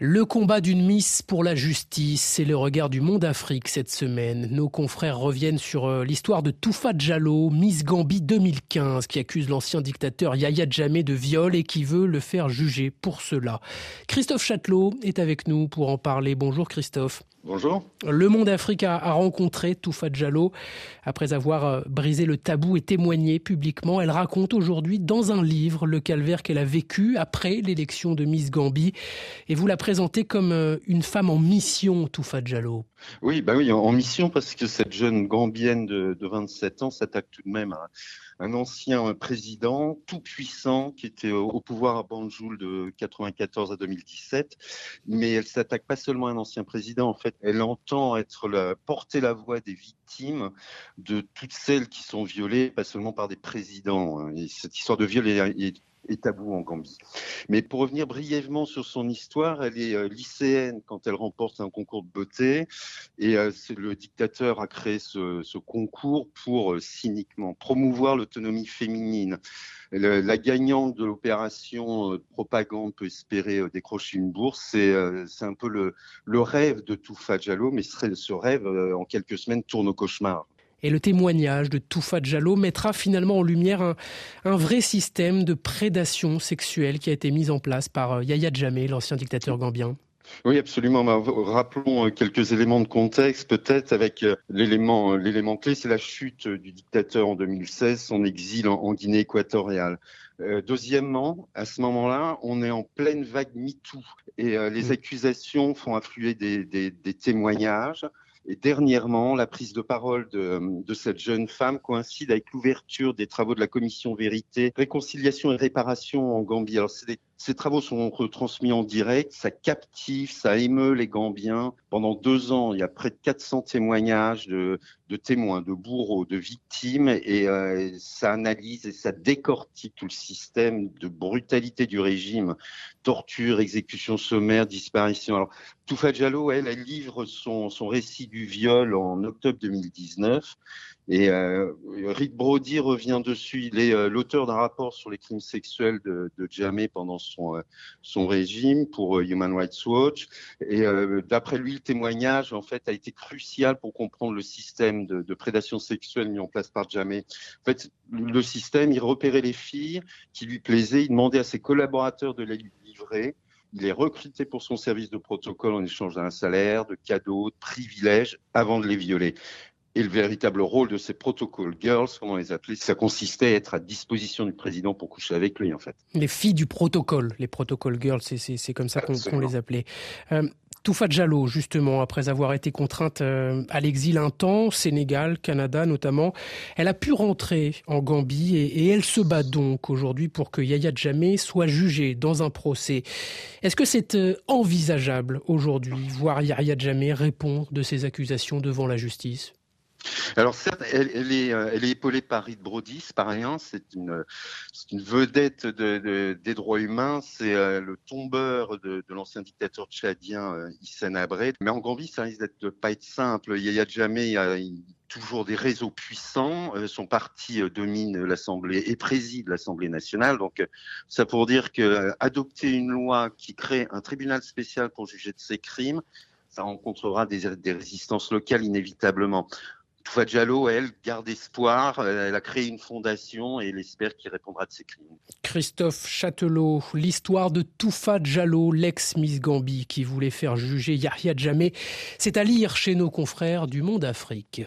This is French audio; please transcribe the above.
Le combat d'une Miss pour la justice, c'est le regard du monde Afrique cette semaine. Nos confrères reviennent sur euh, l'histoire de Toufa Diallo, Miss Gambie 2015, qui accuse l'ancien dictateur Yaya Djamé de viol et qui veut le faire juger pour cela. Christophe Châtelot est avec nous pour en parler. Bonjour Christophe. Bonjour. Le monde Afrique a, rencontré Toufa Diallo après avoir euh, brisé le tabou et témoigné publiquement. Elle raconte aujourd'hui dans un livre le calvaire qu'elle a vécu après l'élection de Miss Gambie. Et vous la présentez comme euh, une femme en mission, Toufa Diallo. Oui, bah oui, en mission parce que cette jeune Gambienne de, de 27 ans s'attaque tout de même à un ancien président tout puissant qui était au pouvoir à Banjul de 94 à 2017. Mais elle s'attaque pas seulement à un ancien président, en fait, elle entend être la, porter la voix des victimes de toutes celles qui sont violées, pas seulement par des présidents. Et cette histoire de viol est tabou en Gambie. Mais pour revenir brièvement sur son histoire, elle est euh, lycéenne quand elle remporte un concours de beauté et euh, le dictateur a créé ce, concours pour euh, cyniquement promouvoir l'autonomie féminine. la gagnante de l'opération propagande peut espérer décrocher une bourse. C'est un peu le, le, rêve de Toufa Diallo, mais ce rêve, en quelques semaines, tourne au cauchemar. Et le témoignage de Toufa Diallo mettra finalement en lumière un, vrai système de prédation sexuelle qui a été mis en place par euh, Yahya Jammeh, l'ancien dictateur gambien. Oui, absolument. Bah, rappelons euh, quelques éléments de contexte, peut-être avec euh, l'élément l'élément clé, c'est la chute du dictateur en 2016, son exil en, Guinée équatoriale. deuxièmement, à ce moment-là, on est en pleine vague MeToo et les mmh. accusations font affluer des, des, des témoignages. Et dernièrement, la prise de parole de, cette jeune femme coïncide avec l'ouverture des travaux de la commission Vérité, Réconciliation et Réparation en Gambie. Ces travaux sont retransmis en direct, ça captive, ça émeut les Gambiens. Pendant deux ans, il y a près de 400 témoignages de, témoins, de bourreaux, de victimes, et euh, ça analyse et ça décortique tout le système de brutalité du régime, torture, exécution sommaire, disparition. Alors, Toufa Diallo, elle, elle livre son, son récit du viol en octobre 2019. Et euh, Rick Brody revient dessus. Il est euh, l'auteur d'un rapport sur les crimes sexuels de, de Jamé pendant son, euh, son régime pour euh, Human Rights Watch. Et d'après lui, le témoignage en fait a été crucial pour comprendre le système de, prédation sexuelle mis en place par Jamé. En fait, le système, il repérait les filles qui lui plaisaient, il demandait à ses collaborateurs de les livrer. Il est recruté pour son service de protocole en échange d'un salaire, de cadeaux, de privilèges avant de les violer. Et le véritable rôle de ces protocol girls, comment on les appelait, ça consistait à être à disposition du président pour coucher avec lui, en fait. Les filles du protocole, les protocol girls, c'est comme ça qu'on les appelait. Euh, Toufa Diallo, justement, après avoir été contrainte euh, à l'exil un temps, Sénégal, Canada notamment, elle a pu rentrer en Gambie et, et elle se bat donc aujourd'hui pour que Yaya Djamé soit jugé dans un procès. Est-ce que c'est euh, envisageable aujourd'hui, voir Yaya Djamé répondre de ces accusations devant la justice? Alors certes, elle, est, euh, elle est épaulée par Reed Brody, par rien, c'est une, une vedette de, des droits humains, c'est euh, le tombeur de, de l'ancien dictateur tchadien euh, Hissène. Mais en Gambie, ça risque de pas être simple. Il y a jamais, toujours des réseaux puissants. son parti domine l'Assemblée et préside l'Assemblée nationale. Donc, ça pour dire que adopter une loi qui crée un tribunal spécial pour juger de ces crimes, ça rencontrera des, des résistances locales inévitablement. Toufa Diallo, elle, garde espoir. Elle a créé une fondation et elle espère qu'il répondra de ses crimes. Christophe Châtelot, l'histoire de Toufa Diallo, l'ex-Miss Gambie qui voulait faire juger Yahya Djamé, c'est à lire chez nos confrères du Monde Afrique.